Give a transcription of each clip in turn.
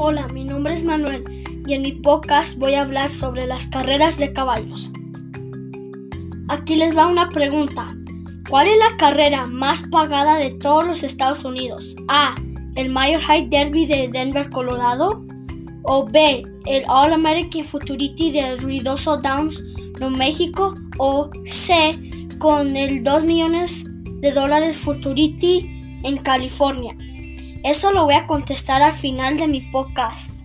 Hola, mi nombre es Manuel y en mi podcast voy a hablar sobre las carreras de caballos. Aquí les va una pregunta. ¿Cuál es la carrera más pagada de todos los Estados Unidos? A. El Mayor High Derby de Denver, Colorado. O B. El All American Futurity de Ruidoso Downs, Nuevo México. O C. Con el 2 millones de dólares Futurity en California. Eso lo voy a contestar al final de mi podcast.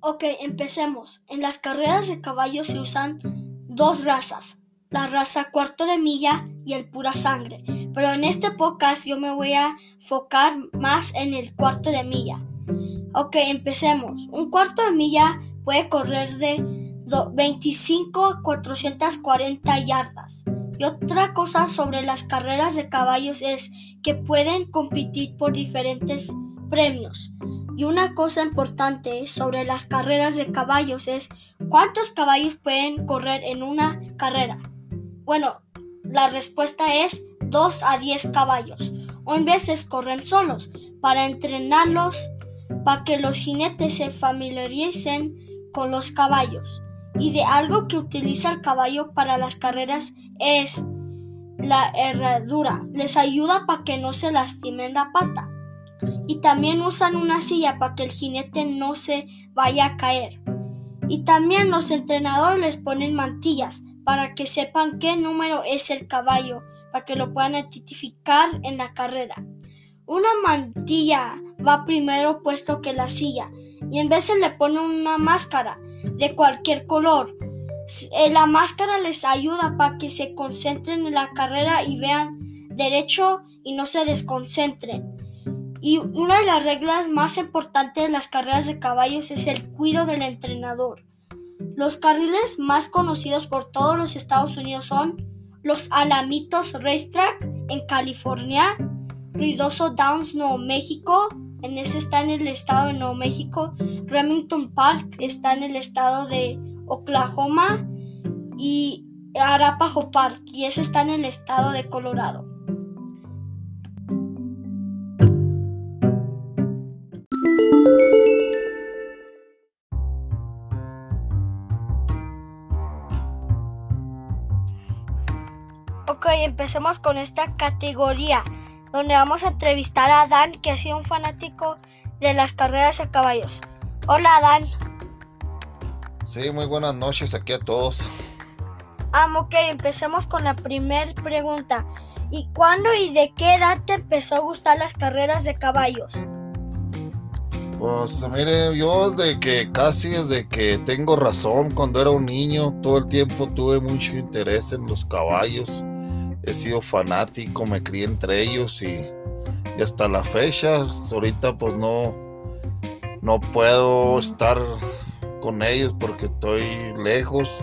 Ok, empecemos. En las carreras de caballos se usan dos razas, la raza cuarto de milla y el pura sangre. Pero en este podcast yo me voy a enfocar más en el cuarto de milla. Ok, empecemos. Un cuarto de milla puede correr de 25 a 440 yardas. Y otra cosa sobre las carreras de caballos es que pueden competir por diferentes premios. Y una cosa importante sobre las carreras de caballos es cuántos caballos pueden correr en una carrera. Bueno, la respuesta es 2 a 10 caballos. O en veces corren solos para entrenarlos, para que los jinetes se familiaricen con los caballos. Y de algo que utiliza el caballo para las carreras es la herradura. Les ayuda para que no se lastimen la pata. Y también usan una silla para que el jinete no se vaya a caer. Y también los entrenadores les ponen mantillas para que sepan qué número es el caballo, para que lo puedan identificar en la carrera. Una mantilla va primero puesto que la silla y en vez se le pone una máscara de cualquier color. Eh, la máscara les ayuda para que se concentren en la carrera y vean derecho y no se desconcentren. Y una de las reglas más importantes de las carreras de caballos es el cuidado del entrenador. Los carriles más conocidos por todos los Estados Unidos son los Alamitos Racetrack en California, Ruidoso Downs, Nuevo México, en ese está en el estado de Nuevo México. Remington Park está en el estado de Oklahoma y Arapaho Park y ese está en el estado de Colorado. Ok, empecemos con esta categoría donde vamos a entrevistar a Dan, que ha sido un fanático de las carreras de caballos. Hola, Dan. Sí, muy buenas noches aquí a todos. Ah, ok, empecemos con la primera pregunta. ¿Y cuándo y de qué edad te empezó a gustar las carreras de caballos? Pues mire, yo desde que casi desde que tengo razón, cuando era un niño, todo el tiempo tuve mucho interés en los caballos he sido fanático, me crié entre ellos y, hasta la fecha, ahorita pues no, no puedo estar con ellos porque estoy lejos.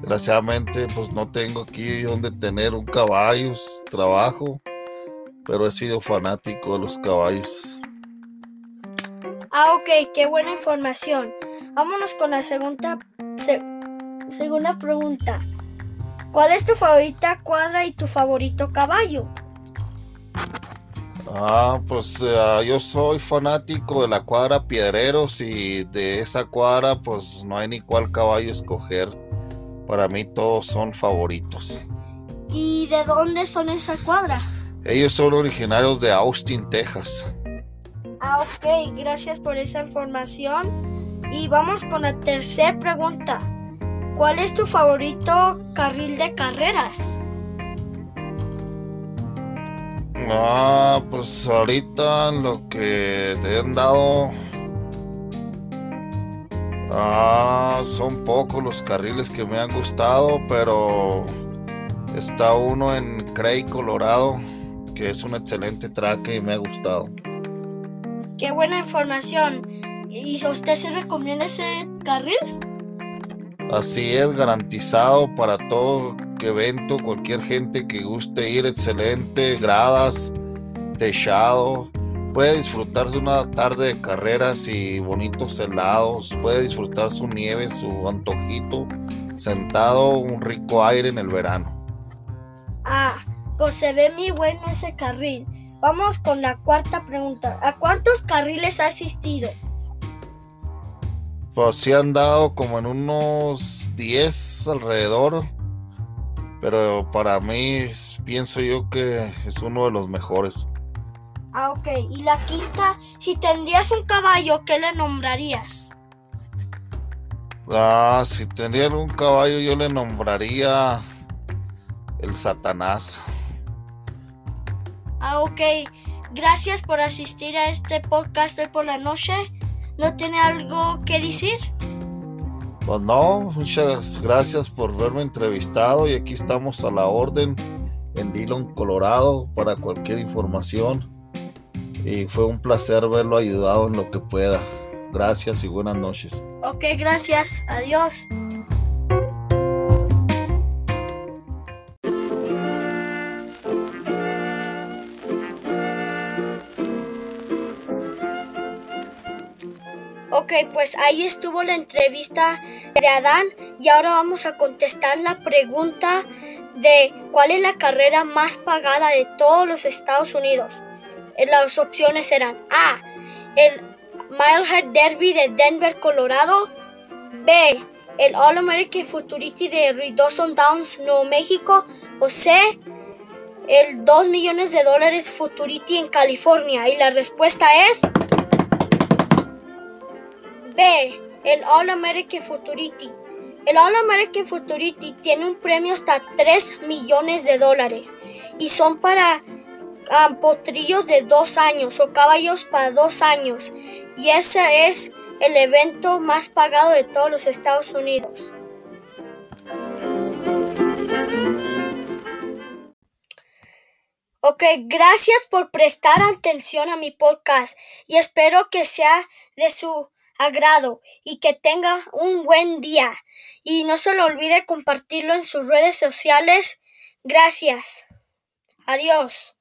Desgraciadamente pues no tengo aquí donde tener un caballo, trabajo, pero he sido fanático de los caballos. Ah, ok, qué buena información. Vámonos con la segunda, segunda pregunta. ¿Cuál es tu favorita cuadra y tu favorito caballo? Ah, pues eh, yo soy fanático de la cuadra Piedreros y de esa cuadra pues no hay ni cuál caballo escoger. Para mí todos son favoritos. ¿Y de dónde son esa cuadra? Ellos son originarios de Austin, Texas. Ah, ok, gracias por esa información. Y vamos con la tercera pregunta. ¿Cuál es tu favorito carril de carreras? Ah, pues ahorita lo que te han dado. Ah, son pocos los carriles que me han gustado, pero está uno en Cray, Colorado, que es un excelente track y me ha gustado. Qué buena información. ¿Y usted se recomienda ese carril? Así es, garantizado para todo evento, cualquier gente que guste ir, excelente, gradas, techado, puede disfrutar de una tarde de carreras y bonitos helados, puede disfrutar su nieve, su antojito, sentado un rico aire en el verano. Ah, pues se ve muy bueno ese carril. Vamos con la cuarta pregunta. ¿A cuántos carriles ha asistido? Pues sí han dado como en unos 10 alrededor. Pero para mí pienso yo que es uno de los mejores. Ah, ok. Y la quinta, si tendrías un caballo, ¿qué le nombrarías? Ah, si tendría un caballo, yo le nombraría el Satanás. Ah, ok. Gracias por asistir a este podcast hoy por la noche. ¿No tiene algo que decir? Pues no, muchas gracias por verme entrevistado y aquí estamos a la orden en Dillon, Colorado para cualquier información. Y fue un placer verlo ayudado en lo que pueda. Gracias y buenas noches. Ok, gracias. Adiós. Ok, pues ahí estuvo la entrevista de Adán y ahora vamos a contestar la pregunta de cuál es la carrera más pagada de todos los Estados Unidos. Eh, las opciones eran A, el Milehead Derby de Denver, Colorado, B, el All American Futurity de Ruidoso Downs, Nuevo México, o C, el 2 millones de dólares Futurity en California. Y la respuesta es El All American Futurity. El All American Futurity tiene un premio hasta 3 millones de dólares y son para potrillos de dos años o caballos para dos años. Y ese es el evento más pagado de todos los Estados Unidos. Ok, gracias por prestar atención a mi podcast y espero que sea de su agrado y que tenga un buen día. Y no se lo olvide compartirlo en sus redes sociales. Gracias. Adiós.